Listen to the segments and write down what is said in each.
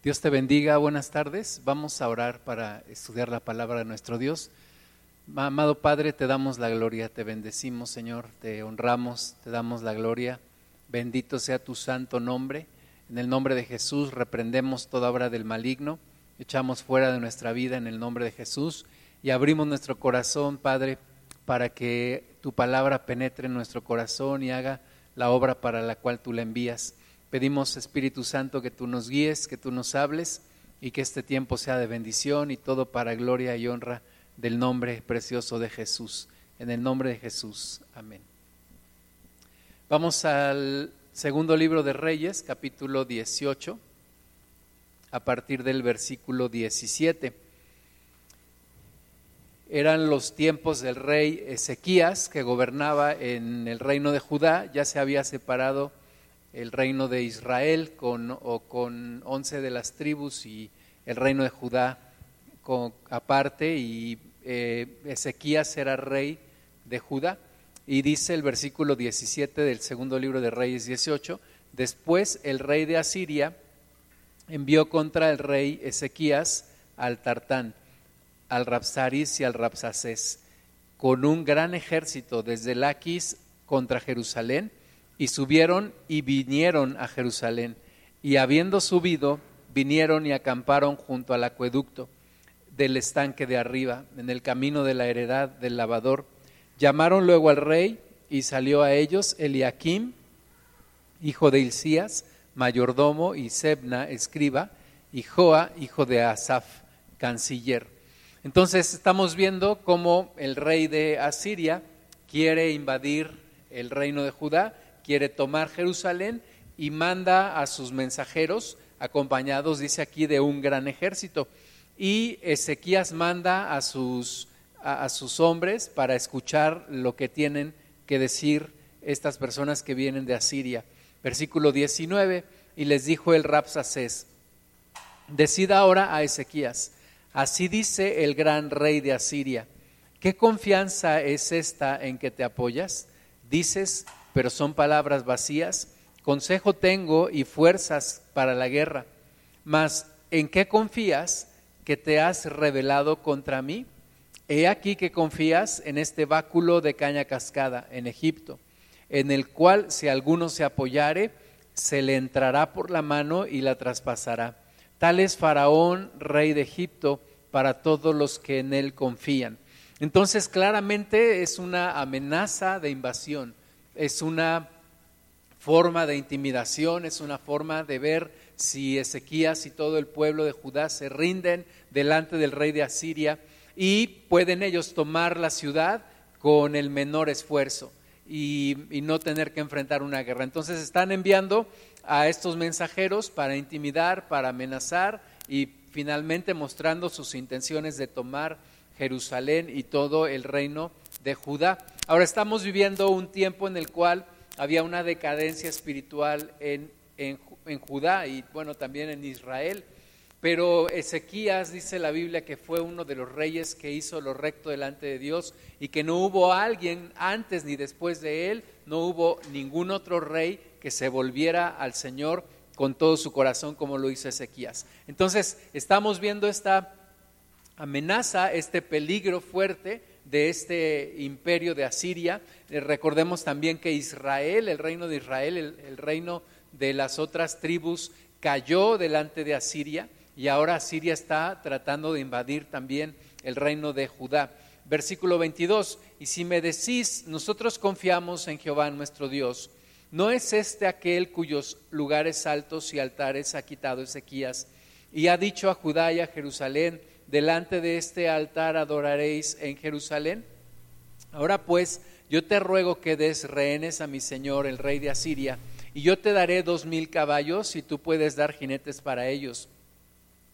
Dios te bendiga, buenas tardes. Vamos a orar para estudiar la palabra de nuestro Dios. Amado Padre, te damos la gloria, te bendecimos, Señor, te honramos, te damos la gloria. Bendito sea tu santo nombre. En el nombre de Jesús reprendemos toda obra del maligno, echamos fuera de nuestra vida en el nombre de Jesús y abrimos nuestro corazón, Padre, para que tu palabra penetre en nuestro corazón y haga la obra para la cual tú la envías. Pedimos, Espíritu Santo, que tú nos guíes, que tú nos hables y que este tiempo sea de bendición y todo para gloria y honra del nombre precioso de Jesús. En el nombre de Jesús. Amén. Vamos al segundo libro de Reyes, capítulo 18, a partir del versículo 17. Eran los tiempos del rey Ezequías, que gobernaba en el reino de Judá, ya se había separado el reino de Israel con, o con once de las tribus y el reino de Judá aparte y eh, Ezequías era rey de Judá. Y dice el versículo 17 del segundo libro de Reyes 18, después el rey de Asiria envió contra el rey Ezequías al Tartán, al Rapsaris y al Rapsacés, con un gran ejército desde Laquis contra Jerusalén y subieron y vinieron a Jerusalén. Y habiendo subido, vinieron y acamparon junto al acueducto del estanque de arriba, en el camino de la heredad del lavador. Llamaron luego al rey y salió a ellos Eliakim, hijo de Hilcías, mayordomo, y Sebna, escriba, y Joa, hijo de Asaf, canciller. Entonces estamos viendo cómo el rey de Asiria quiere invadir el reino de Judá quiere tomar Jerusalén y manda a sus mensajeros, acompañados, dice aquí, de un gran ejército. Y Ezequías manda a sus, a, sus hombres para escuchar lo que tienen que decir estas personas que vienen de Asiria. Versículo 19, y les dijo el Rapsacés, decida ahora a Ezequías, así dice el gran rey de Asiria, ¿qué confianza es esta en que te apoyas? Dices, pero son palabras vacías. Consejo tengo y fuerzas para la guerra. Mas, ¿en qué confías que te has revelado contra mí? He aquí que confías en este báculo de caña cascada en Egipto, en el cual si alguno se apoyare, se le entrará por la mano y la traspasará. Tal es Faraón, rey de Egipto, para todos los que en él confían. Entonces, claramente es una amenaza de invasión es una forma de intimidación, es una forma de ver si Ezequías y todo el pueblo de Judá se rinden delante del rey de Asiria y pueden ellos tomar la ciudad con el menor esfuerzo y, no tener que enfrentar una guerra. Entonces están enviando a estos mensajeros para intimidar, para amenazar y finalmente mostrando sus intenciones de tomar Jerusalén y todo el reino de Judá. Ahora estamos viviendo un tiempo en el cual había una decadencia espiritual en, en, Judá y bueno, también en Israel. Pero Ezequías dice la Biblia que fue uno de los reyes que hizo lo recto delante de Dios y que no hubo alguien antes ni después de él, no hubo ningún otro rey que se volviera al Señor con todo su corazón como lo hizo Ezequías. Entonces, estamos viendo esta amenaza, este peligro fuerte de este imperio de Asiria. Eh, recordemos también que Israel, el reino de Israel, el, reino de las otras tribus, cayó delante de Asiria y ahora Asiria está tratando de invadir también el reino de Judá. Versículo 22, y si me decís, nosotros confiamos en Jehová nuestro Dios, ¿no es este aquel cuyos lugares altos y altares ha quitado Ezequías y ha dicho a Judá y a Jerusalén, delante de este altar adoraréis en Jerusalén? Ahora pues, yo te ruego que des rehenes a mi señor, el rey de Asiria, y yo te daré dos mil caballos y tú puedes dar jinetes para ellos.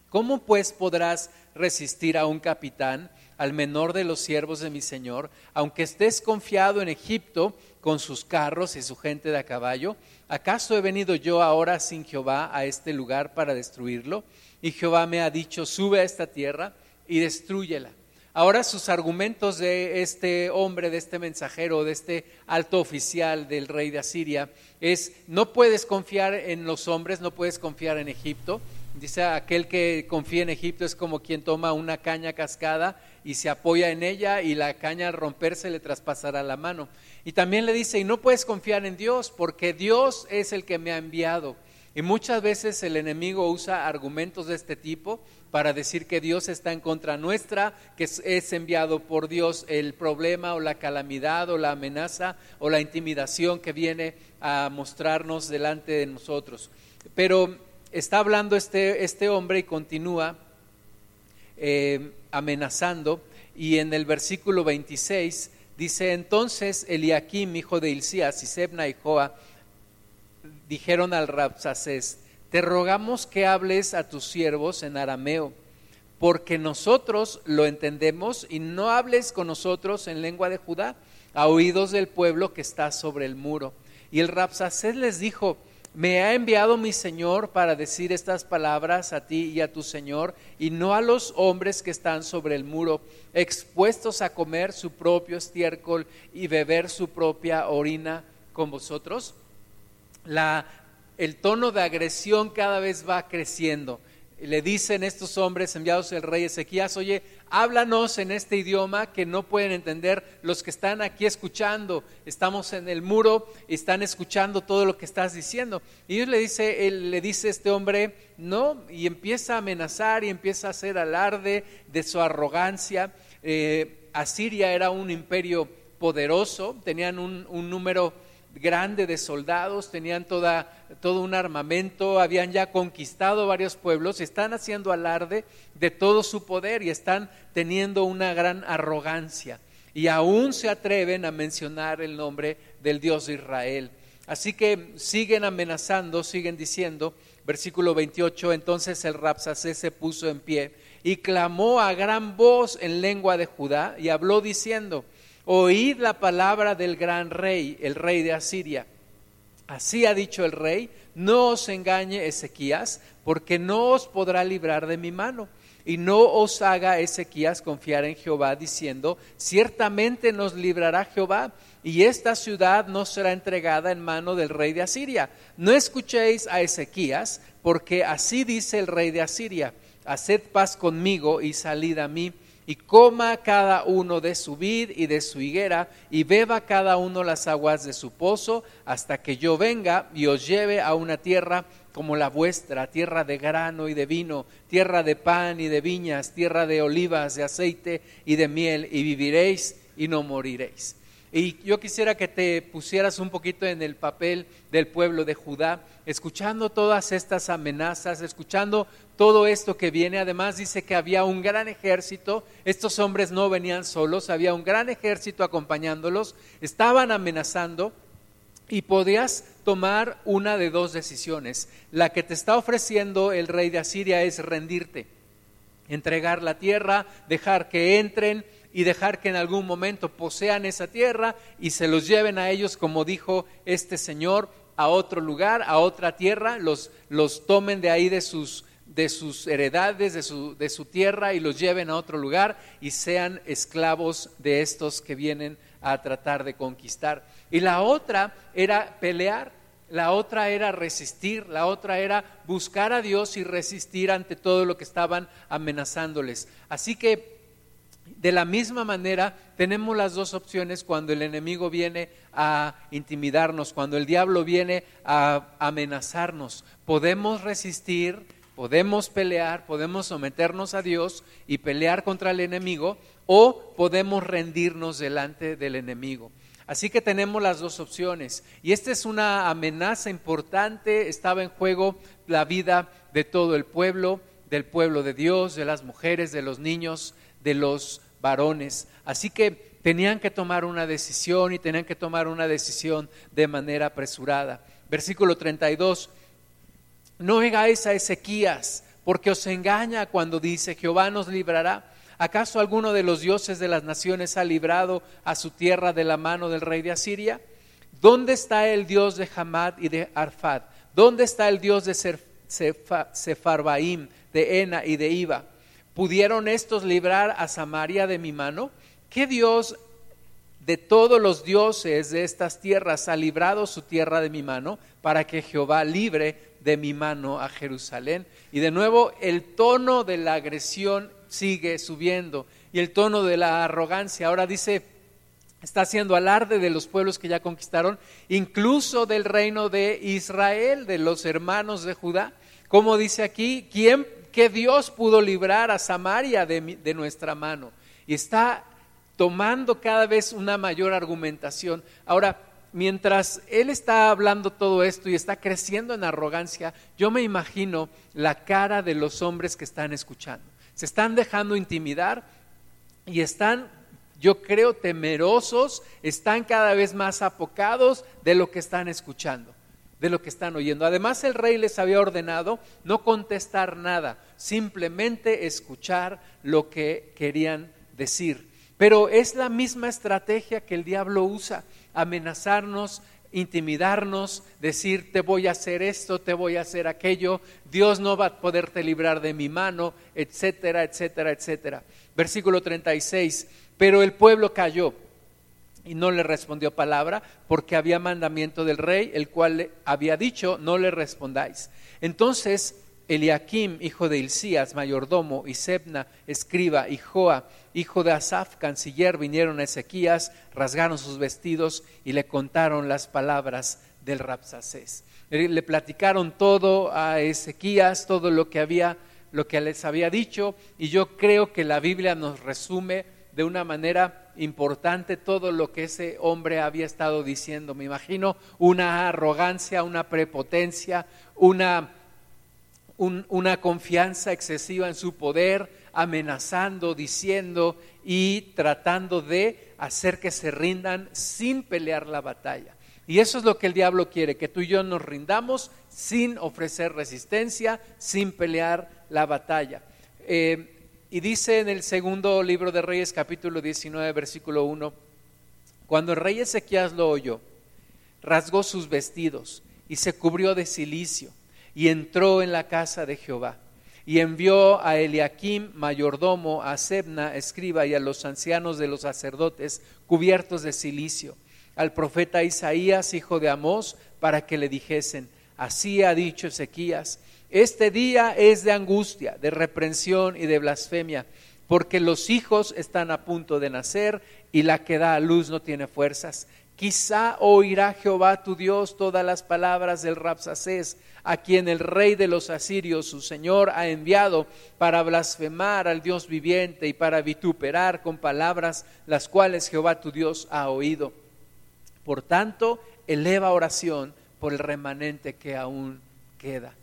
¿Cómo pues podrás resistir a un capitán, al menor de los siervos de mi señor, aunque estés confiado en Egipto con sus carros y su gente de a caballo? ¿Acaso he venido yo ahora sin Jehová a este lugar para destruirlo? Y Jehová me ha dicho, sube a esta tierra y destruyela. Ahora sus argumentos de este hombre, de este mensajero, de este alto oficial del rey de Asiria es, no puedes confiar en los hombres, no puedes confiar en Egipto. Dice, aquel que confía en Egipto es como quien toma una caña cascada y se apoya en ella y la caña al romperse le traspasará la mano. Y también le dice, y no puedes confiar en Dios porque Dios es el que me ha enviado. Y muchas veces el enemigo usa argumentos de este tipo para decir que Dios está en contra nuestra, que es enviado por Dios el problema o la calamidad o la amenaza o la intimidación que viene a mostrarnos delante de nosotros. Pero está hablando este, este hombre y continúa eh, amenazando y en el versículo 26 dice, entonces Eliakim, hijo de Hilcías, y y Joa, dijeron al Rapsacés, te rogamos que hables a tus siervos en arameo, porque nosotros lo entendemos y no hables con nosotros en lengua de Judá, a oídos del pueblo que está sobre el muro. Y el Rapsacés les dijo, me ha enviado mi Señor para decir estas palabras a ti y a tu Señor, y no a los hombres que están sobre el muro, expuestos a comer su propio estiércol y beber su propia orina con vosotros. El tono de agresión cada vez va creciendo le dicen estos hombres enviados del rey Ezequías, oye, háblanos en este idioma que no pueden entender los que están aquí escuchando. Estamos en el muro están escuchando todo lo que estás diciendo. Y le dice, él, le dice este hombre, no, y empieza a amenazar y empieza a hacer alarde de su arrogancia. Eh, Asiria era un imperio poderoso, tenían un, un número grande de soldados, tenían toda, todo un armamento, habían ya conquistado varios pueblos, están haciendo alarde de todo su poder y están teniendo una gran arrogancia. Y aún se atreven a mencionar el nombre del Dios de Israel. Así que siguen amenazando, siguen diciendo, versículo 28, entonces el Rapsacé se puso en pie y clamó a gran voz en lengua de Judá y habló diciendo, oíd la palabra del gran rey, el rey de Asiria. Así ha dicho el rey, no os engañe Ezequías, porque no os podrá librar de mi mano. Y no os haga Ezequías confiar en Jehová, diciendo, ciertamente nos librará Jehová, y esta ciudad no será entregada en mano del rey de Asiria. No escuchéis a Ezequías, porque así dice el rey de Asiria, haced paz conmigo y salid a mí y coma cada uno de su vid y de su higuera, y beba cada uno las aguas de su pozo, hasta que yo venga y os lleve a una tierra como la vuestra, tierra de grano y de vino, tierra de pan y de viñas, tierra de olivas, de aceite y de miel, y viviréis y no moriréis. Y yo quisiera que te pusieras un poquito en el papel del pueblo de Judá, escuchando todas estas amenazas, escuchando todo esto que viene. Además dice que había un gran ejército, estos hombres no venían solos, había un gran ejército acompañándolos, estaban amenazando y podías tomar una de dos decisiones. La que te está ofreciendo el rey de Asiria es rendirte, entregar la tierra, dejar que entren y dejar que en algún momento posean esa tierra y se los lleven a ellos, como dijo este Señor, a otro lugar, a otra tierra, los, los tomen de ahí de sus, de sus heredades, de su, de su tierra y los lleven a otro lugar y sean esclavos de estos que vienen a tratar de conquistar. Y la otra era pelear, la otra era resistir, la otra era buscar a Dios y resistir ante todo lo que estaban amenazándoles. Así que de la misma manera, tenemos las dos opciones cuando el enemigo viene a intimidarnos, cuando el diablo viene a amenazarnos. Podemos resistir, podemos pelear, podemos someternos a Dios y pelear contra el enemigo o podemos rendirnos delante del enemigo. Así que tenemos las dos opciones. Y esta es una amenaza importante. Estaba en juego la vida de todo el pueblo, del pueblo de Dios, de las mujeres, de los niños, de los varones. Así que tenían que tomar una decisión y tenían que tomar una decisión de manera apresurada. Versículo 32. No oigáis a Ezequías, porque os engaña cuando dice, Jehová nos librará. ¿Acaso alguno de los dioses de las naciones ha librado a su tierra de la mano del rey de Asiria? ¿Dónde está el Dios de Hamad y de Arfad? ¿Dónde está el Dios de Sefarbaim, de Ena y de Iba? ¿Pudieron estos librar a Samaria de mi mano? ¿Qué Dios de todos los dioses de estas tierras ha librado su tierra de mi mano para que Jehová libre de mi mano a Jerusalén? Y de nuevo el tono de la agresión sigue subiendo y el tono de la arrogancia. Ahora dice, está haciendo alarde de los pueblos que ya conquistaron, incluso del reino de Israel, de los hermanos de Judá. Como dice aquí, ¿quién, qué Dios pudo librar a Samaria de, de nuestra mano? Y está tomando cada vez una mayor argumentación. Ahora, mientras él está hablando todo esto y está creciendo en arrogancia, yo me imagino la cara de los hombres que están escuchando. Se están dejando intimidar y están, yo creo, temerosos, están cada vez más apocados de lo que están escuchando, de lo que están oyendo. Además, el rey les había ordenado no contestar nada, simplemente escuchar lo que querían decir. Pero es la misma estrategia que el diablo usa, amenazarnos, intimidarnos, decir te voy a hacer esto, te voy a hacer aquello, Dios no va a poderte librar de mi mano, etcétera, etcétera, etcétera. Versículo 36, pero el pueblo cayó y no le respondió palabra porque había mandamiento del rey, el cual le había dicho, no le respondáis. Entonces Eliakim, hijo de Hilcías, mayordomo, y Sebna, escriba, y Joa, hijo de Asaf, canciller, vinieron a Ezequías, rasgaron sus vestidos y le contaron las palabras del Rapsacés. Le platicaron todo a Ezequías, todo lo que había, lo que les había dicho, y yo creo que la Biblia nos resume de una manera importante todo lo que ese hombre había estado diciendo. Me imagino una arrogancia, una prepotencia, una una confianza excesiva en su poder, amenazando, diciendo y tratando de hacer que se rindan sin pelear la batalla. Y eso es lo que el diablo quiere, que tú y yo nos rindamos sin ofrecer resistencia, sin pelear la batalla. Eh, y dice en el segundo libro de Reyes, capítulo 19, versículo 1, cuando el rey Ezequías lo oyó, rasgó sus vestidos y se cubrió de silicio y entró en la casa de Jehová. Y envió a Eliakim, mayordomo, a Sebna, escriba, y a los ancianos de los sacerdotes, cubiertos de silicio, al profeta Isaías, hijo de Amós, para que le dijesen, así ha dicho Ezequías, este día es de angustia, de reprensión y de blasfemia, porque los hijos están a punto de nacer y la que da a luz no tiene fuerzas. Quizá oirá Jehová tu Dios todas las palabras del Rapsacés, a quien el rey de los asirios, su señor, ha enviado para blasfemar al Dios viviente y para vituperar con palabras las cuales Jehová tu Dios ha oído. Por tanto, eleva oración por el remanente que aún queda.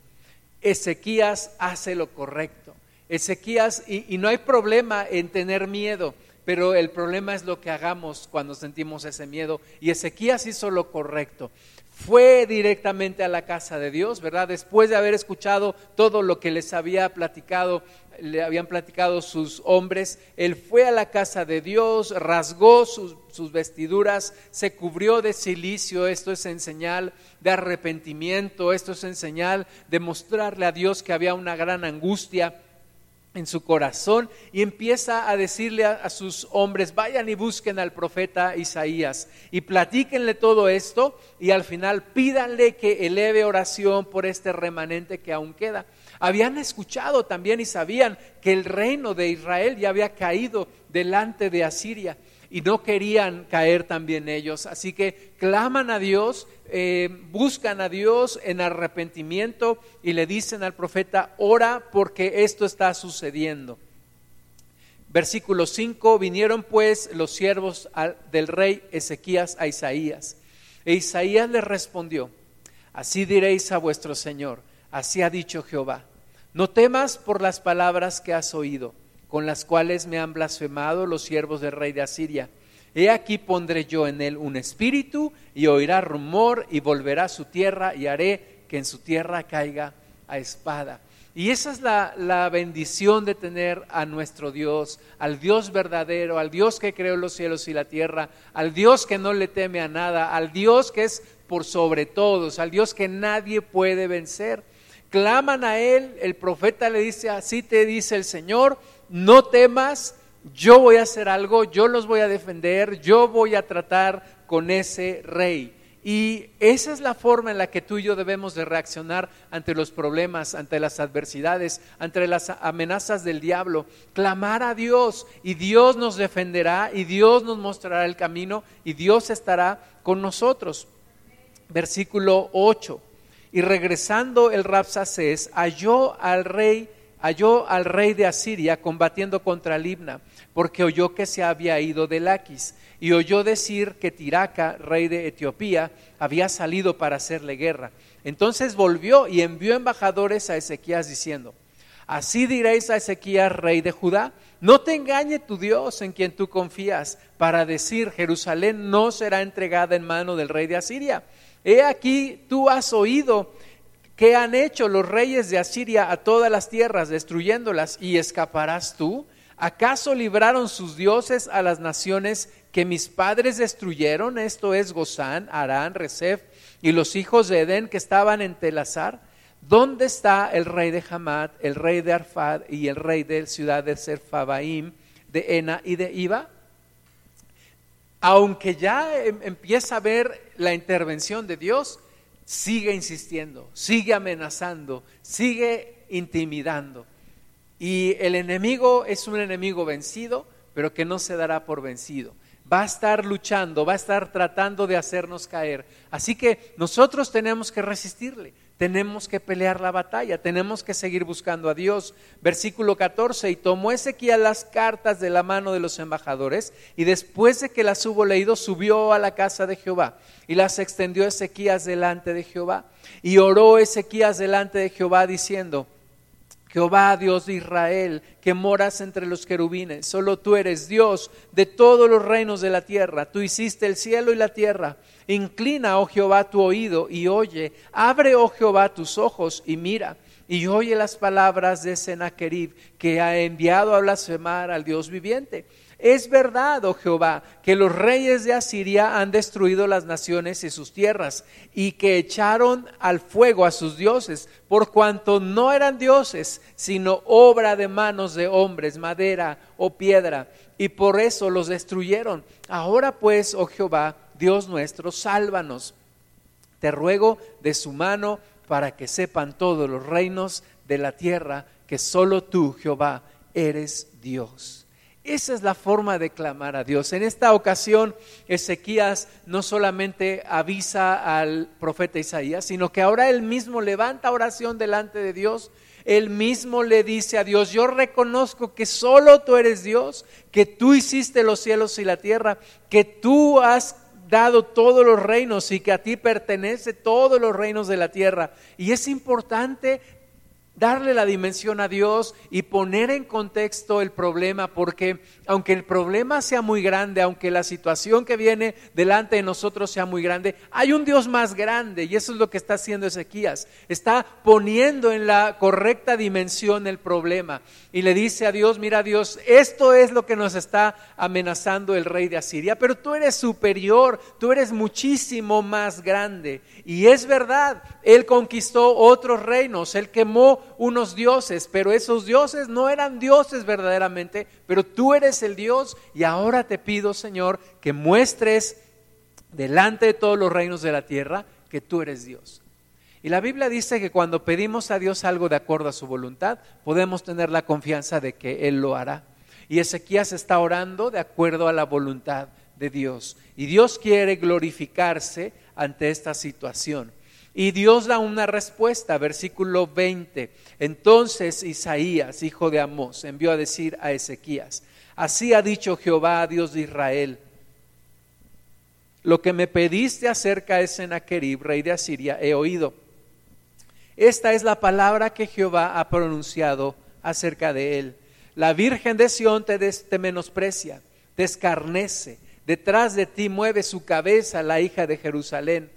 Ezequías hace lo correcto. Ezequías, y, y no hay problema en tener miedo, pero el problema es lo que hagamos cuando sentimos ese miedo. Y Ezequías hizo lo correcto. Fue directamente a la casa de Dios, ¿verdad? Después de haber escuchado todo lo que les había platicado, le habían platicado sus hombres, él fue a la casa de Dios, rasgó sus, sus vestiduras, se cubrió de silicio, esto es en señal de arrepentimiento, esto es en señal de mostrarle a Dios que había una gran angustia en su corazón y empieza a decirle a, sus hombres, vayan y busquen al profeta Isaías y platíquenle todo esto y al final pídanle que eleve oración por este remanente que aún queda. Habían escuchado también y sabían que el reino de Israel ya había caído delante de Asiria y no querían caer también ellos. Así que claman a Dios, eh, buscan a Dios en arrepentimiento y le dicen al profeta, ora porque esto está sucediendo. Versículo 5, vinieron pues los siervos del rey Ezequías a Isaías. E Isaías le respondió, así diréis a vuestro Señor, así ha dicho Jehová, no temas por las palabras que has oído con las cuales me han blasfemado los siervos del rey de Asiria. He aquí pondré yo en él un espíritu y oirá rumor y volverá a su tierra y haré que en su tierra caiga a espada. Y esa es la, la, bendición de tener a nuestro Dios, al Dios verdadero, al Dios que creó los cielos y la tierra, al Dios que no le teme a nada, al Dios que es por sobre todos, al Dios que nadie puede vencer claman a él, el profeta le dice, así te dice el Señor, no temas, yo voy a hacer algo, yo los voy a defender, yo voy a tratar con ese rey. Y esa es la forma en la que tú y yo debemos de reaccionar ante los problemas, ante las adversidades, ante las amenazas del diablo. Clamar a Dios y Dios nos defenderá y Dios nos mostrará el camino y Dios estará con nosotros. Versículo 8. Y regresando el Rapsacés halló al rey, halló al rey de Asiria combatiendo contra Libna, porque oyó que se había ido de Laquis y oyó decir que Tiraca, rey de Etiopía, había salido para hacerle guerra. Entonces volvió y envió embajadores a Ezequías diciendo, Así diréis a Ezequías, rey de Judá, no te engañe tu Dios en quien tú confías, para decir, Jerusalén no será entregada en mano del rey de Asiria. He aquí, tú has oído que han hecho los reyes de Asiria a todas las tierras, destruyéndolas, y escaparás tú. ¿Acaso libraron sus dioses a las naciones que mis padres destruyeron? Esto es Gozán, Arán, Resef y los hijos de Edén que estaban en Telazar. ¿Dónde está el rey de Hamad, el rey de Arfad y el rey de ciudad de Serfabaim, de Ena y de Iba? Aunque ya em, empieza a ver la intervención de Dios, sigue insistiendo, sigue amenazando, sigue intimidando. Y el enemigo es un enemigo vencido, pero que no se dará por vencido. Va a estar luchando, va a estar tratando de hacernos caer. Así que nosotros tenemos que resistirle, tenemos que pelear la batalla, tenemos que seguir buscando a Dios. Versículo 14, y tomó Ezequiel las cartas de la mano de los embajadores, y después de que las hubo leído, subió a la casa de Jehová, y las extendió Ezequías delante de Jehová. Y oró Ezequías delante de Jehová, diciendo, Jehová, Dios de Israel, que moras entre los querubines, solo tú eres Dios de todos los reinos de la tierra. Tú hiciste el cielo y la tierra. Inclina, oh Jehová, tu oído y oye. Abre, oh Jehová, tus ojos y mira. Y oye las palabras de Sennacherib, que ha enviado a blasfemar al Dios viviente. Es verdad, oh Jehová, que los reyes de Asiria han destruido las naciones y sus tierras, y que echaron al fuego a sus dioses, por cuanto no eran dioses, sino obra de manos de hombres, madera o piedra, y por eso los destruyeron. Ahora pues, oh Jehová, Dios nuestro, sálvanos. Te ruego de su mano para que sepan todos los reinos de la tierra que solo tú, Jehová, eres Dios. Esa es la forma de clamar a Dios. En esta ocasión, Ezequías no solamente avisa al profeta Isaías, sino que ahora él mismo levanta oración delante de Dios. Él mismo le dice a Dios, yo reconozco que solo tú eres Dios, que tú hiciste los cielos y la tierra, que tú has dado todos los reinos y que a ti pertenece todos los reinos de la tierra. Y es importante darle la dimensión a Dios y poner en contexto el problema, porque aunque el problema sea muy grande, aunque la situación que viene delante de nosotros sea muy grande, hay un Dios más grande y eso es lo que está haciendo Ezequías. Está poniendo en la correcta dimensión el problema y le dice a Dios, mira Dios, esto es lo que nos está amenazando el rey de Asiria, pero tú eres superior, tú eres muchísimo más grande. Y es verdad, él conquistó otros reinos, él quemó unos dioses, pero esos dioses no eran dioses verdaderamente, pero tú eres el Dios y ahora te pido, Señor, que muestres delante de todos los reinos de la tierra que tú eres Dios. Y la Biblia dice que cuando pedimos a Dios algo de acuerdo a su voluntad, podemos tener la confianza de que Él lo hará. Y Ezequías está orando de acuerdo a la voluntad de Dios. Y Dios quiere glorificarse ante esta situación. Y Dios da una respuesta, versículo 20. Entonces Isaías, hijo de Amós, envió a decir a Ezequías, así ha dicho Jehová, Dios de Israel, lo que me pediste acerca de Sennacherib, rey de Asiria, he oído. Esta es la palabra que Jehová ha pronunciado acerca de él. La Virgen de Sión te, te menosprecia, te escarnece, detrás de ti mueve su cabeza la hija de Jerusalén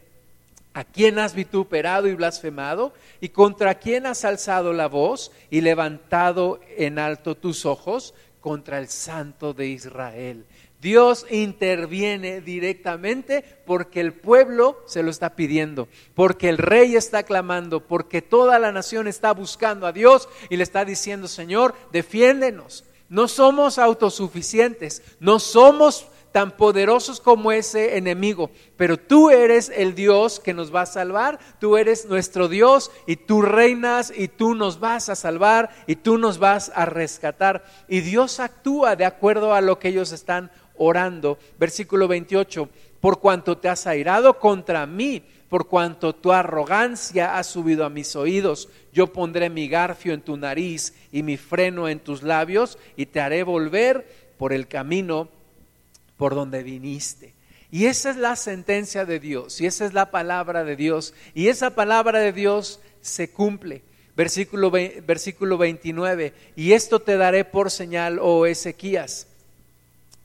¿A quién has vituperado y blasfemado? ¿Y contra quién has alzado la voz y levantado en alto tus ojos? Contra el Santo de Israel. Dios interviene directamente porque el pueblo se lo está pidiendo, porque el rey está clamando, porque toda la nación está buscando a Dios y le está diciendo, Señor, defiéndenos. No somos autosuficientes, no somos tan poderosos como ese enemigo, pero tú eres el Dios que nos va a salvar, tú eres nuestro Dios y tú reinas y tú nos vas a salvar y tú nos vas a rescatar. Y Dios actúa de acuerdo a lo que ellos están orando. Versículo 28, por cuanto te has airado contra mí, por cuanto tu arrogancia ha subido a mis oídos, yo pondré mi garfio en tu nariz y mi freno en tus labios y te haré volver por el camino por donde viniste. Y esa es la sentencia de Dios, y esa es la palabra de Dios, y esa palabra de Dios se cumple. Versículo, versículo 29, y esto te daré por señal, oh Ezequías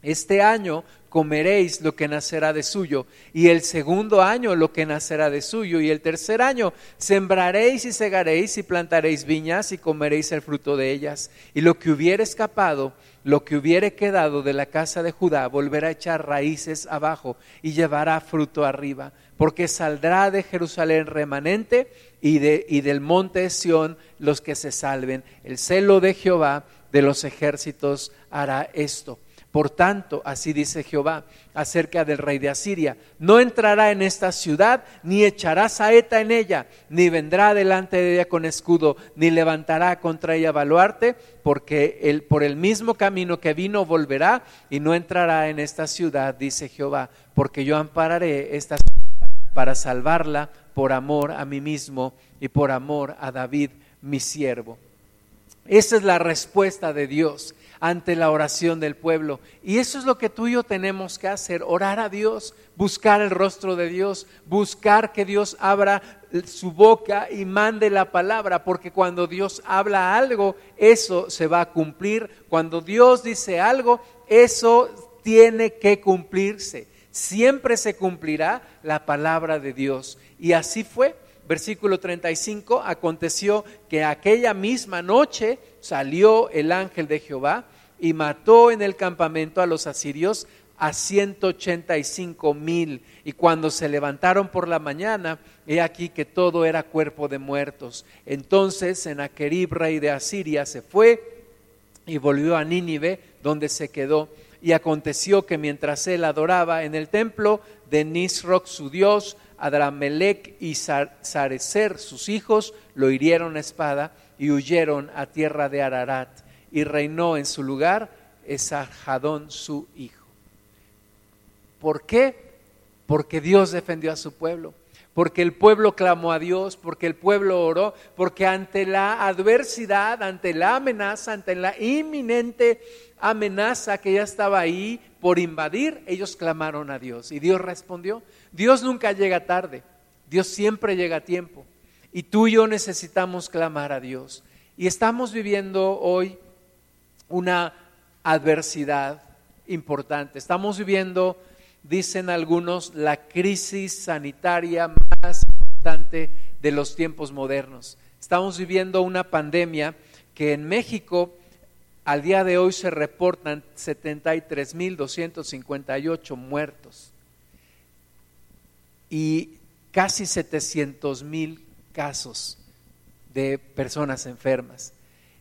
este año comeréis lo que nacerá de suyo, y el segundo año lo que nacerá de suyo, y el tercer año sembraréis y segaréis y plantaréis viñas y comeréis el fruto de ellas, y lo que hubiere escapado, lo que hubiere quedado de la casa de Judá, volverá a echar raíces abajo y llevará fruto arriba, porque saldrá de Jerusalén remanente y, de, y del monte Sión los que se salven. El celo de Jehová de los ejércitos hará esto. Por tanto, así dice Jehová acerca del rey de Asiria, no entrará en esta ciudad, ni echará saeta en ella, ni vendrá delante de ella con escudo, ni levantará contra ella baluarte, porque él, por el mismo camino que vino volverá y no entrará en esta ciudad, dice Jehová, porque yo ampararé esta ciudad para salvarla por amor a mí mismo y por amor a David, mi siervo. Esa es la respuesta de Dios ante la oración del pueblo. Y eso es lo que tú y yo tenemos que hacer, orar a Dios, buscar el rostro de Dios, buscar que Dios abra su boca y mande la palabra, porque cuando Dios habla algo, eso se va a cumplir. Cuando Dios dice algo, eso tiene que cumplirse. Siempre se cumplirá la palabra de Dios. Y así fue. Versículo 35, aconteció que aquella misma noche salió el ángel de Jehová y mató en el campamento a los asirios a 185 mil. Y cuando se levantaron por la mañana, he aquí que todo era cuerpo de muertos. Entonces Senaquerib, rey de Asiria, se fue y volvió a Nínive, donde se quedó. Y aconteció que mientras él adoraba en el templo de Nisroch, su dios, Adramelech y Sarecer, sus hijos, lo hirieron a espada y huyeron a tierra de Ararat, y reinó en su lugar Esarjadón su hijo. ¿Por qué? Porque Dios defendió a su pueblo, porque el pueblo clamó a Dios, porque el pueblo oró, porque ante la adversidad, ante la amenaza, ante la inminente amenaza que ya estaba ahí por invadir, ellos clamaron a Dios y Dios respondió. Dios nunca llega tarde, Dios siempre llega a tiempo. Y tú y yo necesitamos clamar a Dios. Y estamos viviendo hoy una adversidad importante. Estamos viviendo, dicen algunos, la crisis sanitaria más importante de los tiempos modernos. Estamos viviendo una pandemia que en México al día de hoy se reportan 73.258 muertos y casi 700.000 casos de personas enfermas.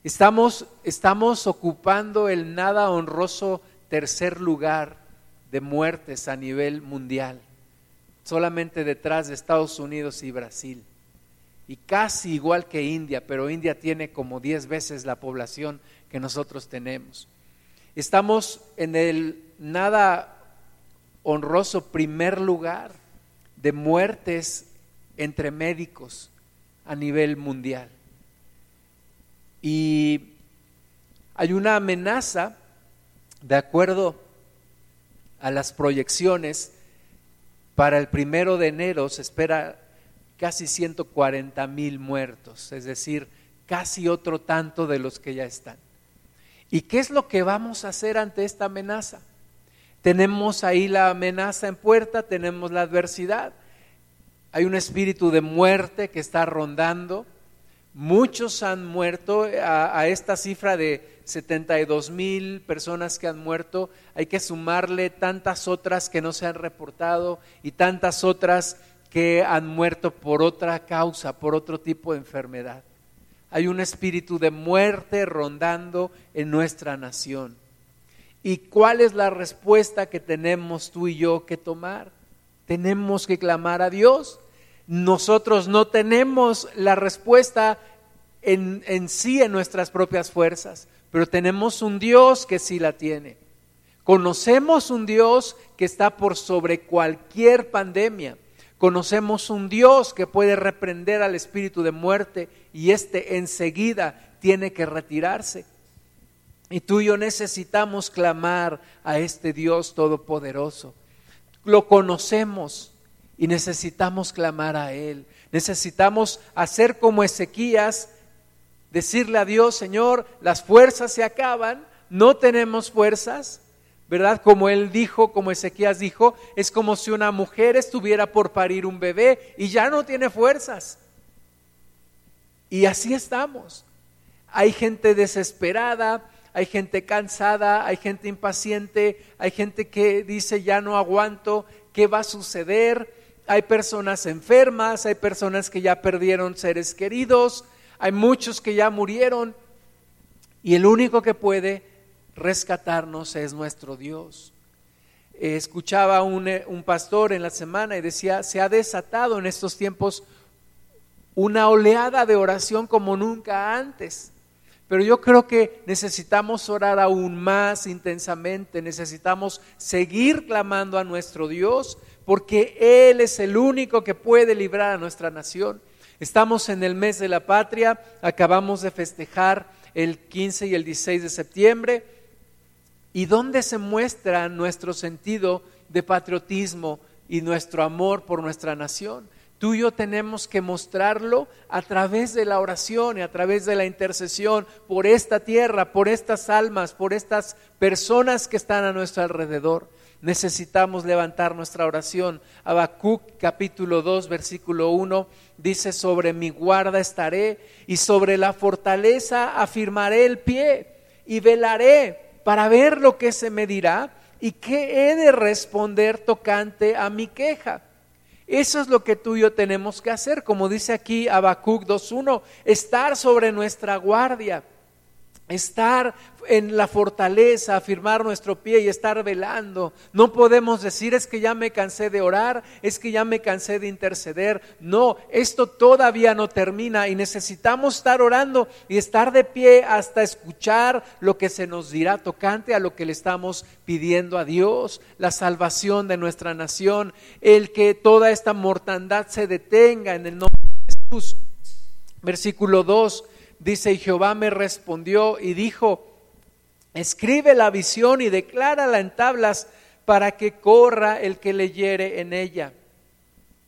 Estamos, estamos ocupando el nada honroso tercer lugar de muertes a nivel mundial, solamente detrás de Estados Unidos y Brasil. Y casi igual que India, pero India tiene como 10 veces la población que nosotros tenemos. Estamos en el nada honroso primer lugar de muertes entre médicos a nivel mundial. Y hay una amenaza, de acuerdo a las proyecciones, para el primero de enero se espera casi 140 mil muertos, es decir, casi otro tanto de los que ya están. ¿Y qué es lo que vamos a hacer ante esta amenaza? Tenemos ahí la amenaza en puerta, tenemos la adversidad, hay un espíritu de muerte que está rondando, Muchos han muerto a, esta cifra de 72 mil personas que han muerto. Hay que sumarle tantas otras que no se han reportado y tantas otras que han muerto por otra causa, por otro tipo de enfermedad. Hay un espíritu de muerte rondando en nuestra nación. ¿Y cuál es la respuesta que tenemos tú y yo que tomar? Tenemos que clamar a Dios. Nosotros no tenemos la respuesta en, en, sí en nuestras propias fuerzas, pero tenemos un Dios que sí la tiene. Conocemos un Dios que está por sobre cualquier pandemia. Conocemos un Dios que puede reprender al espíritu de muerte y éste enseguida tiene que retirarse. Y tú y yo necesitamos clamar a este Dios todopoderoso. Lo conocemos y necesitamos clamar a Él. Necesitamos hacer como Ezequías, decirle a Dios, Señor, las fuerzas se acaban, no tenemos fuerzas, ¿verdad? Como él dijo, como Ezequías dijo, es como si una mujer estuviera por parir un bebé y ya no tiene fuerzas. Y así estamos. Hay gente desesperada, hay gente cansada, hay gente impaciente, hay gente que dice ya no aguanto, ¿qué va a suceder? Hay personas enfermas, hay personas que ya perdieron seres queridos, hay muchos que ya murieron y el único que puede rescatarnos es nuestro Dios. Escuchaba un, eh, un pastor en la semana y decía, se ha desatado en estos tiempos una oleada de oración como nunca antes. Pero yo creo que necesitamos orar aún más intensamente, necesitamos seguir clamando a nuestro Dios, porque Él es el único que puede librar a nuestra nación. Estamos en el mes de la patria, acabamos de festejar el 15 y el 16 de septiembre ¿Y dónde se muestra nuestro sentido de patriotismo y nuestro amor por nuestra nación? Tú y yo tenemos que mostrarlo a través de la oración y a través de la intercesión por esta tierra, por estas almas, por estas personas que están a nuestro alrededor. Necesitamos levantar nuestra oración. Habacuc capítulo 2 versículo 1 dice, sobre mi guarda estaré y sobre la fortaleza afirmaré el pie y velaré para ver lo que se me dirá y qué he de responder tocante a mi queja. Eso es lo que tú y yo tenemos que hacer, como dice aquí Habacuc 2.1, estar sobre nuestra guardia estar en la fortaleza, afirmar nuestro pie y estar velando. No podemos decir es que ya me cansé de orar, es que ya me cansé de interceder. No, esto todavía no termina y necesitamos estar orando y estar de pie hasta escuchar lo que se nos dirá tocante a lo que le estamos pidiendo a Dios, la salvación de nuestra nación, el que toda esta mortandad se detenga en el nombre de Jesús. Versículo 2 Dice, y Jehová me respondió y dijo, escribe la visión y declárala en tablas para que corra el que leyere en ella.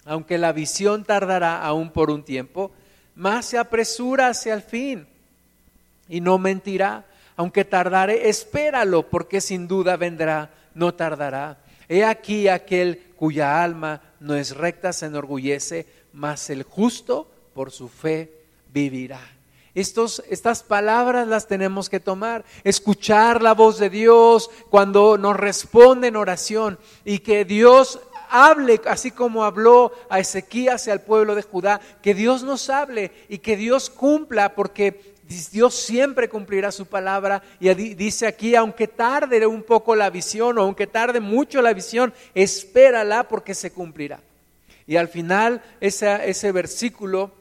Aunque la visión tardará aún por un tiempo, más se apresura hacia el fin y no mentirá. Aunque tardare, espéralo, porque sin duda vendrá, no tardará. He aquí aquel cuya alma no es recta se enorgullece, mas el justo por su fe vivirá estas palabras las tenemos que tomar, escuchar la voz de Dios cuando nos responde en oración y que Dios hable, así como habló a Ezequías y al pueblo de Judá, que Dios nos hable y que Dios cumpla, porque Dios siempre cumplirá su palabra. Y dice aquí, aunque tarde un poco la visión o aunque tarde mucho la visión, espérala porque se cumplirá. Y al final, ese versículo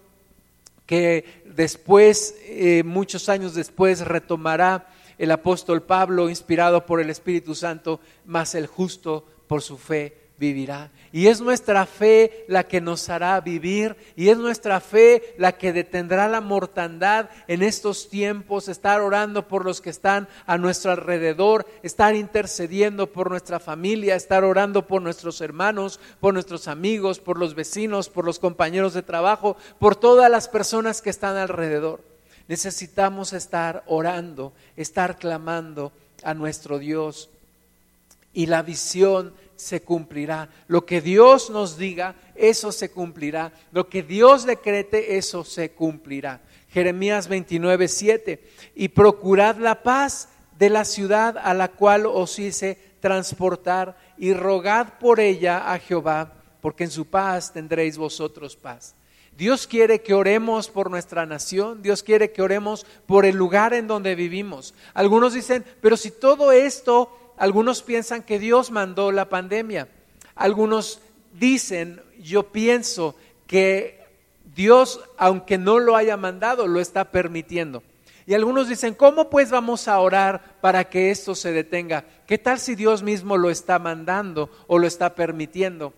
que después, eh, muchos años después, retomará el apóstol Pablo, inspirado por el Espíritu Santo, más el justo por su fe vivirá. Y es nuestra fe la que nos hará vivir y es nuestra fe la que detendrá la mortandad en estos tiempos, estar orando por los que están a nuestro alrededor, estar intercediendo por nuestra familia, estar orando por nuestros hermanos, por nuestros amigos, por los vecinos, por los compañeros de trabajo, por todas las personas que están alrededor. Necesitamos estar orando, estar clamando a nuestro Dios. Y la visión se cumplirá. Lo que Dios nos diga, eso se cumplirá. Lo que Dios decrete, eso se cumplirá. Jeremías 29, 7. Y procurad la paz de la ciudad a la cual os hice transportar y rogad por ella a Jehová, porque en su paz tendréis vosotros paz. Dios quiere que oremos por nuestra nación, Dios quiere que oremos por el lugar en donde vivimos. Algunos dicen, pero si todo esto, algunos piensan que Dios mandó la pandemia. Algunos dicen, yo pienso que Dios, aunque no lo haya mandado, lo está permitiendo. Y algunos dicen, ¿cómo pues vamos a orar para que esto se detenga? ¿Qué tal si Dios mismo lo está mandando o lo está permitiendo?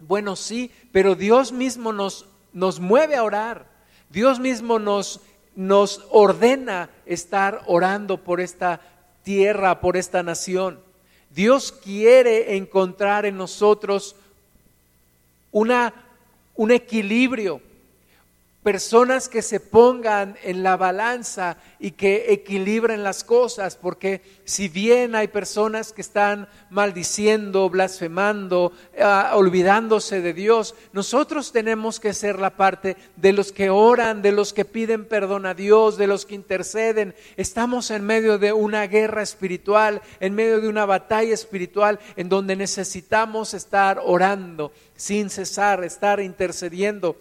Bueno, sí, pero Dios mismo nos, nos mueve a orar. Dios mismo nos, nos ordena estar orando por esta tierra, por esta nación. Dios quiere encontrar en nosotros una, un equilibrio personas que se pongan en la balanza y que equilibren las cosas, porque si bien hay personas que están maldiciendo, blasfemando, ah, olvidándose de Dios, nosotros tenemos que ser la parte de los que oran, de los que piden perdón a Dios, de los que interceden. Estamos en medio de una guerra espiritual, en medio de una batalla espiritual en donde necesitamos estar orando sin cesar, estar intercediendo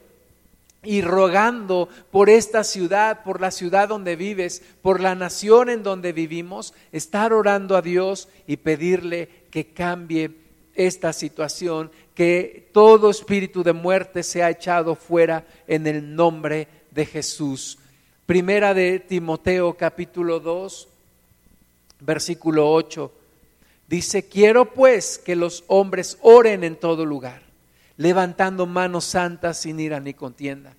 y rogando por esta ciudad, por la ciudad donde vives, por la nación en donde vivimos, estar orando a Dios y pedirle que cambie esta situación, que todo espíritu de muerte sea echado fuera en el nombre de Jesús. Primera de Timoteo capítulo 2, versículo 8. Dice, quiero pues que los hombres oren en todo lugar levantando manos santas sin ira ni contienda.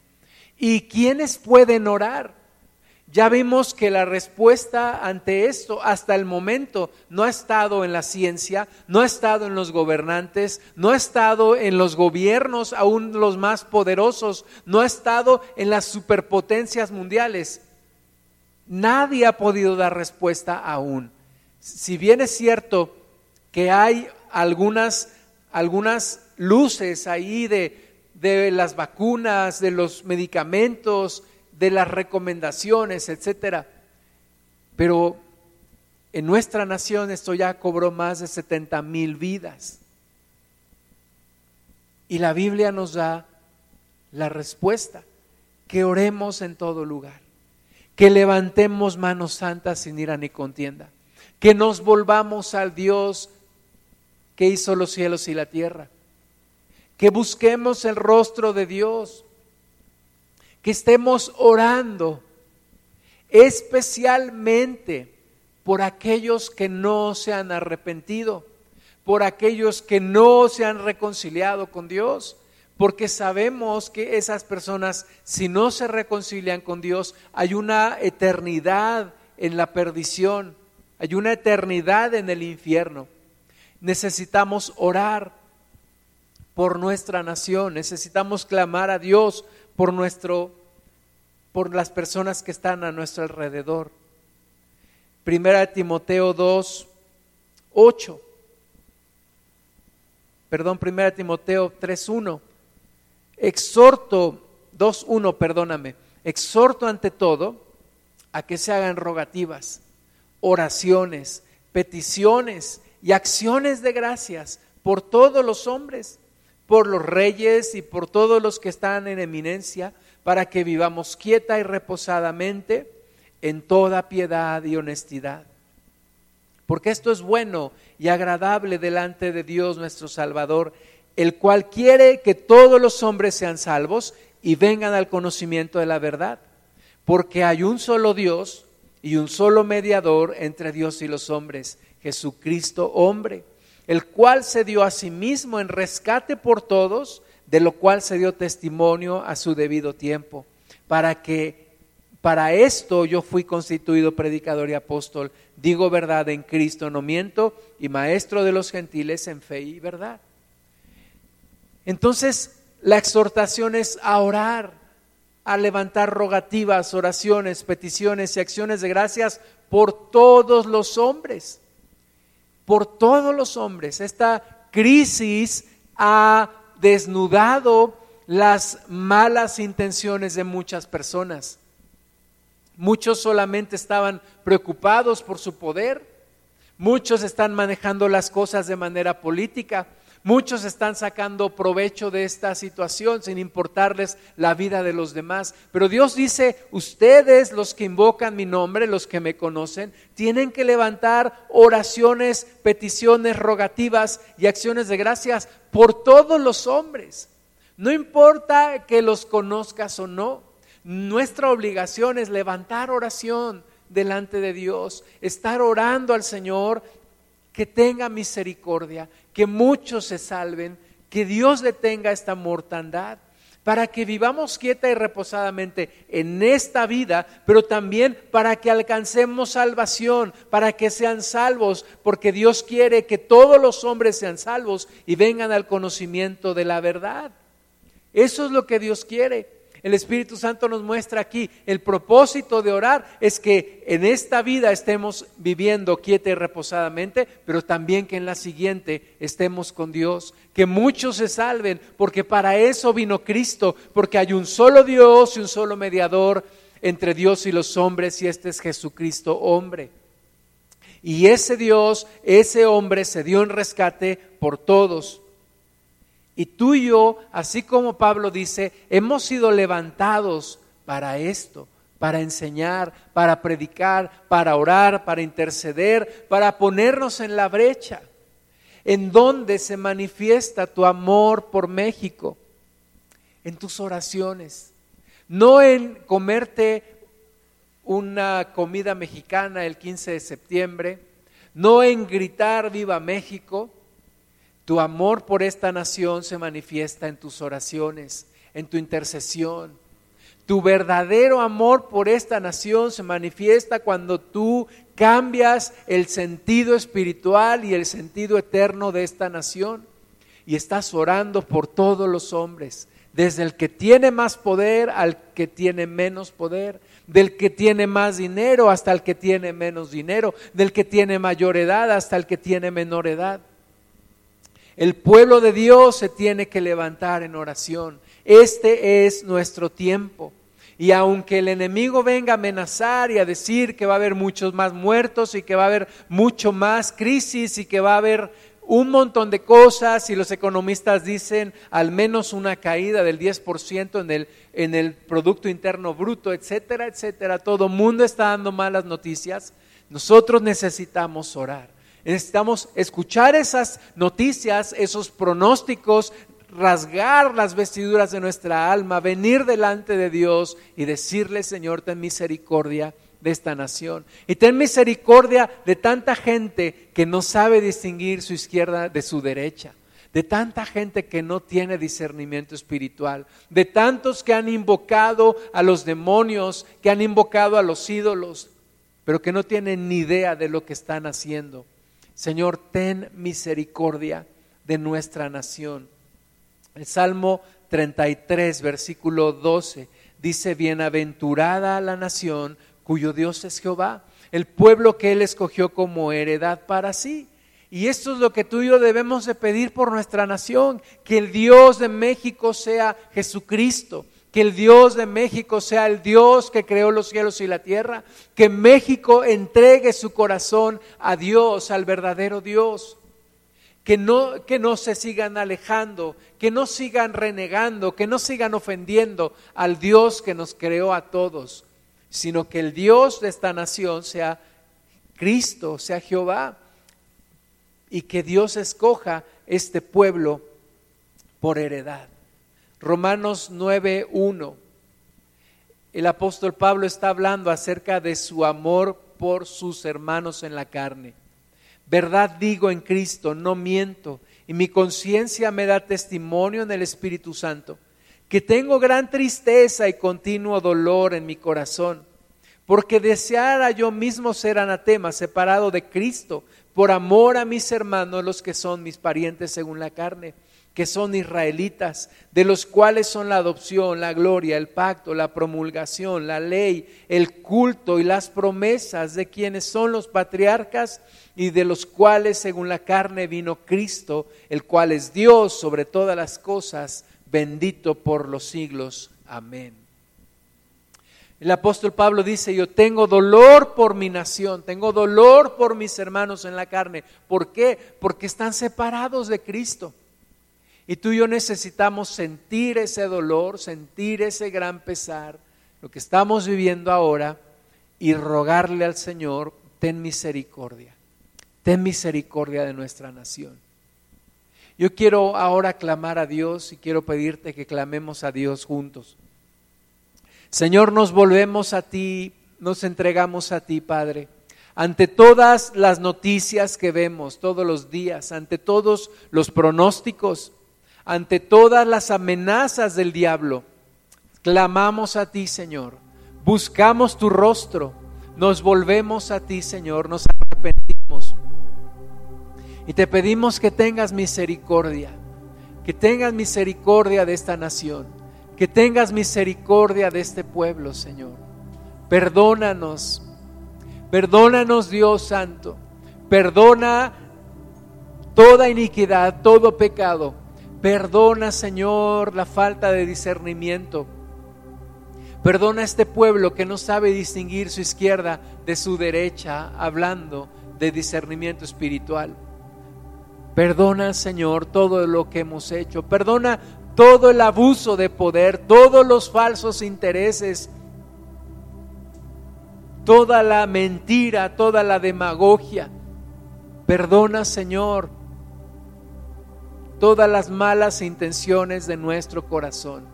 ¿Y quiénes pueden orar? Ya vimos que la respuesta ante esto hasta el momento no ha estado en la ciencia, no ha estado en los gobernantes, no ha estado en los gobiernos, aún los más poderosos, no ha estado en las superpotencias mundiales. Nadie ha podido dar respuesta aún. Si bien es cierto que hay algunas, algunas luces ahí de, las vacunas, de los medicamentos, de las recomendaciones, etcétera. Pero en nuestra nación esto ya cobró más de 70 mil vidas. Y la Biblia nos da la respuesta, que oremos en todo lugar, que levantemos manos santas sin ira ni contienda, que nos volvamos al Dios que hizo los cielos y la tierra, que busquemos el rostro de Dios, que estemos orando especialmente por aquellos que no se han arrepentido, por aquellos que no se han reconciliado con Dios, porque sabemos que esas personas, si no se reconcilian con Dios, hay una eternidad en la perdición, hay una eternidad en el infierno. Necesitamos orar por nuestra nación, necesitamos clamar a Dios por nuestro por las personas que están a nuestro alrededor. Primera Timoteo 2 8. Perdón, Primera Timoteo 3:1. Exhorto 2:1, perdóname. Exhorto ante todo a que se hagan rogativas, oraciones, peticiones y acciones de gracias por todos los hombres por los reyes y por todos los que están en eminencia, para que vivamos quieta y reposadamente en toda piedad y honestidad. Porque esto es bueno y agradable delante de Dios nuestro Salvador, el cual quiere que todos los hombres sean salvos y vengan al conocimiento de la verdad. Porque hay un solo Dios y un solo mediador entre Dios y los hombres, Jesucristo hombre el cual se dio a sí mismo en rescate por todos, de lo cual se dio testimonio a su debido tiempo, para que para esto yo fui constituido predicador y apóstol, digo verdad en Cristo, no miento, y maestro de los gentiles en fe y verdad. Entonces, la exhortación es a orar, a levantar rogativas, oraciones, peticiones y acciones de gracias por todos los hombres por todos los hombres. Esta crisis ha desnudado las malas intenciones de muchas personas. Muchos solamente estaban preocupados por su poder. Muchos están manejando las cosas de manera política. Muchos están sacando provecho de esta situación sin importarles la vida de los demás. Pero Dios dice, ustedes los que invocan mi nombre, los que me conocen, tienen que levantar oraciones, peticiones, rogativas y acciones de gracias por todos los hombres. No importa que los conozcas o no. Nuestra obligación es levantar oración delante de Dios, estar orando al Señor que tenga misericordia, que muchos se salven, que Dios detenga esta mortandad, para que vivamos quieta y reposadamente en esta vida, pero también para que alcancemos salvación, para que sean salvos, porque Dios quiere que todos los hombres sean salvos y vengan al conocimiento de la verdad. Eso es lo que Dios quiere. El Espíritu Santo nos muestra aquí el propósito de orar es que en esta vida estemos viviendo quieta y reposadamente, pero también que en la siguiente estemos con Dios, que muchos se salven, porque para eso vino Cristo, porque hay un solo Dios y un solo mediador entre Dios y los hombres y este es Jesucristo hombre. Y ese Dios, ese hombre se dio en rescate por todos. Y tú y yo, así como Pablo dice, hemos sido levantados para esto, para enseñar, para predicar, para orar, para interceder, para ponernos en la brecha, en donde se manifiesta tu amor por México, en tus oraciones, no en comerte una comida mexicana el 15 de septiembre, no en gritar viva México, tu amor por esta nación se manifiesta en tus oraciones, en tu intercesión. Tu verdadero amor por esta nación se manifiesta cuando tú cambias el sentido espiritual y el sentido eterno de esta nación y estás orando por todos los hombres, desde el que tiene más poder al que tiene menos poder, del que tiene más dinero hasta el que tiene menos dinero, del que tiene mayor edad hasta el que tiene menor edad. El pueblo de Dios se tiene que levantar en oración. Este es nuestro tiempo. Y aunque el enemigo venga a amenazar y a decir que va a haber muchos más muertos y que va a haber mucho más crisis y que va a haber un montón de cosas y los economistas dicen al menos una caída del 10% en el, en el Producto Interno Bruto, etcétera, etcétera, todo mundo está dando malas noticias, nosotros necesitamos orar. Necesitamos escuchar esas noticias, esos pronósticos, rasgar las vestiduras de nuestra alma, venir delante de Dios y decirle, Señor, ten misericordia de esta nación. Y ten misericordia de tanta gente que no sabe distinguir su izquierda de su derecha. De tanta gente que no tiene discernimiento espiritual, de tantos que han invocado a los demonios, que han invocado a los ídolos, pero que no tienen ni idea de lo que están haciendo. Señor, ten misericordia de nuestra nación. El Salmo 33, versículo 12, dice, bienaventurada la nación cuyo Dios es Jehová, el pueblo que Él escogió como heredad para sí. Y esto es lo que tú y yo debemos de pedir por nuestra nación, que el Dios de México sea Jesucristo, que el Dios de México sea el Dios que creó los cielos y la tierra, que México entregue su corazón a Dios, al verdadero Dios, que no, que no se sigan alejando, que no sigan renegando, que no sigan ofendiendo al Dios que nos creó a todos, sino que el Dios de esta nación sea Cristo, sea Jehová, y que Dios escoja este pueblo por heredad. Romanos 9.1. El apóstol Pablo está hablando acerca de su amor por sus hermanos en la carne. Verdad digo en Cristo, no miento, y mi conciencia me da testimonio en el Espíritu Santo, que tengo gran tristeza y continuo dolor en mi corazón, porque deseara yo mismo ser anatema, separado de Cristo, por amor a mis hermanos, los que son mis parientes según la carne que son israelitas, de los cuales son la adopción, la gloria, el pacto, la promulgación, la ley, el culto y las promesas de quienes son los patriarcas y de los cuales según la carne vino Cristo, el cual es Dios sobre todas las cosas, bendito por los siglos. Amén. El apóstol Pablo dice, yo tengo dolor por mi nación, tengo dolor por mis hermanos en la carne. ¿Por qué? Porque están separados de Cristo. Y tú y yo necesitamos sentir ese dolor, sentir ese gran pesar, lo que estamos viviendo ahora, y rogarle al Señor, ten misericordia, ten misericordia de nuestra nación. Yo quiero ahora clamar a Dios y quiero pedirte que clamemos a Dios juntos. Señor, nos volvemos a ti, nos entregamos a ti, Padre. Ante todas las noticias que vemos todos los días, ante todos los pronósticos, ante todas las amenazas del diablo, clamamos a ti, Señor. Buscamos tu rostro, nos volvemos a ti, Señor, nos arrepentimos. Y te pedimos que tengas misericordia, que tengas misericordia de esta nación, que tengas misericordia de este pueblo, Señor. Perdónanos, perdónanos Dios Santo, perdona toda iniquidad, todo pecado. Perdona, Señor, la falta de discernimiento. Perdona a este pueblo que no sabe distinguir su izquierda de su derecha, hablando de discernimiento espiritual. Perdona, Señor, todo lo que hemos hecho. Perdona todo el abuso de poder, todos los falsos intereses, toda la mentira, toda la demagogia. Perdona, Señor, todas las malas intenciones de nuestro corazón.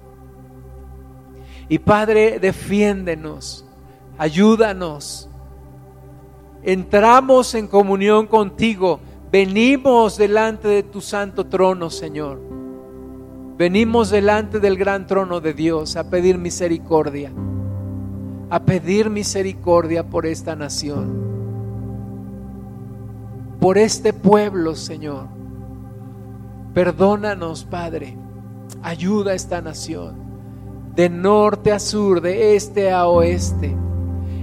Y Padre, defiéndenos, ayúdanos. Entramos en comunión contigo Venimos delante de tu santo trono, Señor. Venimos delante del gran trono de Dios a pedir misericordia, a pedir misericordia por esta nación, por este pueblo, Señor. Perdónanos, Padre. Ayuda a esta nación, de norte a sur, de este a oeste.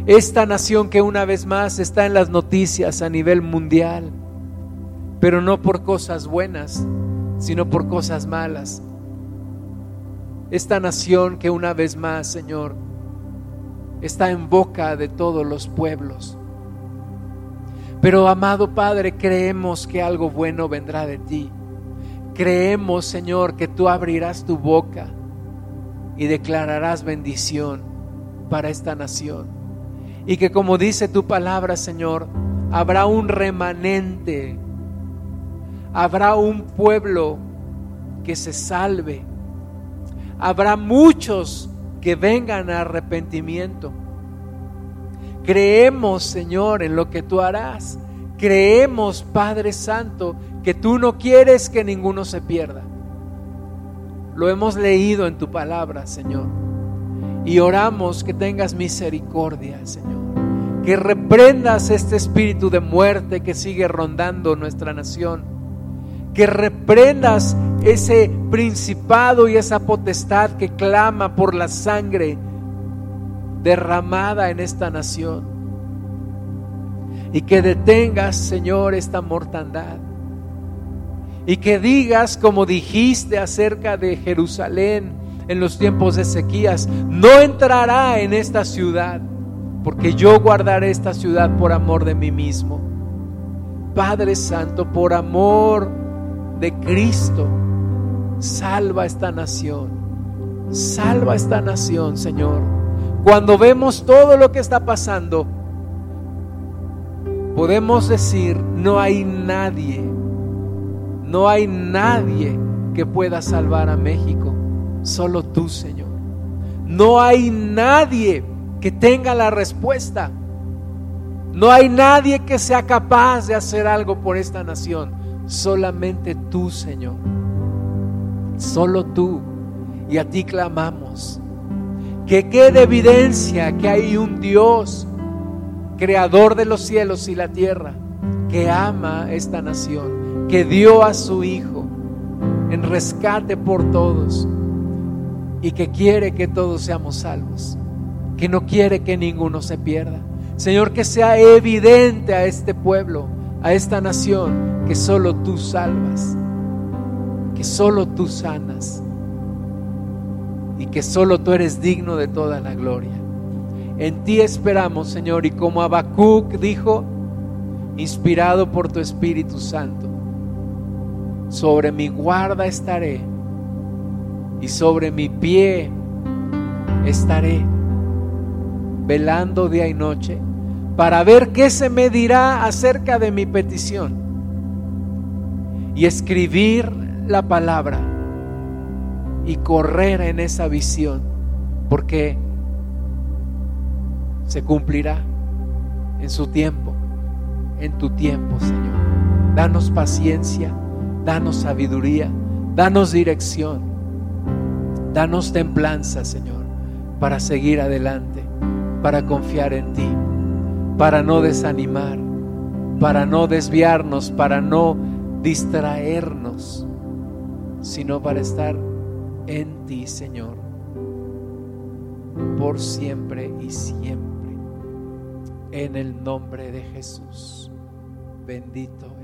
Esta nación que una vez más está en las noticias a nivel mundial pero no por cosas buenas, sino por cosas malas. Esta nación que una vez más, Señor, está en boca de todos los pueblos. Pero amado Padre, creemos que algo bueno vendrá de ti. Creemos, Señor, que tú abrirás tu boca y declararás bendición para esta nación. Y que como dice tu palabra, Señor, habrá un remanente habrá un pueblo que se salve. Habrá muchos que vengan a arrepentimiento. Creemos, Señor, en lo que tú harás. Creemos, Padre Santo, que tú no quieres que ninguno se pierda. Lo hemos leído en tu palabra, Señor. Y oramos que tengas misericordia, Señor. Que reprendas este espíritu de muerte que sigue rondando nuestra nación que reprendas ese principado y esa potestad que clama por la sangre derramada en esta nación. Y que detengas, Señor, esta mortandad. Y que digas, como dijiste acerca de Jerusalén en los tiempos de sequías, no entrará en esta ciudad, porque yo guardaré esta ciudad por amor de mí mismo. Padre Santo, por amor de Cristo, salva esta nación. Salva esta nación, Señor. Cuando vemos todo lo que está pasando, podemos decir, no hay nadie, no hay nadie que pueda salvar a México, solo tú, Señor. No hay nadie que tenga la respuesta. No hay nadie que sea capaz de hacer algo por esta nación solamente tú, Señor. Solo tú. Y a ti clamamos. Que quede evidencia que hay un Dios, creador de los cielos y la tierra, que ama esta nación, que dio a su Hijo en rescate por todos y que quiere que todos seamos salvos, que no quiere que ninguno se pierda. Señor, que sea evidente a este pueblo, a esta nación, que solo tú salvas, que solo tú sanas y que solo tú eres digno de toda la gloria. En ti esperamos, Señor, y como Habacuc dijo, inspirado por tu Espíritu Santo, sobre mi guarda estaré y sobre mi pie estaré, velando día y noche, para ver qué se me dirá acerca de mi petición y escribir la palabra y correr en esa visión, porque se cumplirá en su tiempo, en tu tiempo, Señor. Danos paciencia, danos sabiduría, danos dirección, danos templanza, Señor, para seguir adelante, para confiar en ti, para no desanimar, para no desviarnos, para no distraernos, sino para estar en ti, Señor, por siempre y siempre. En el nombre de Jesús, bendito.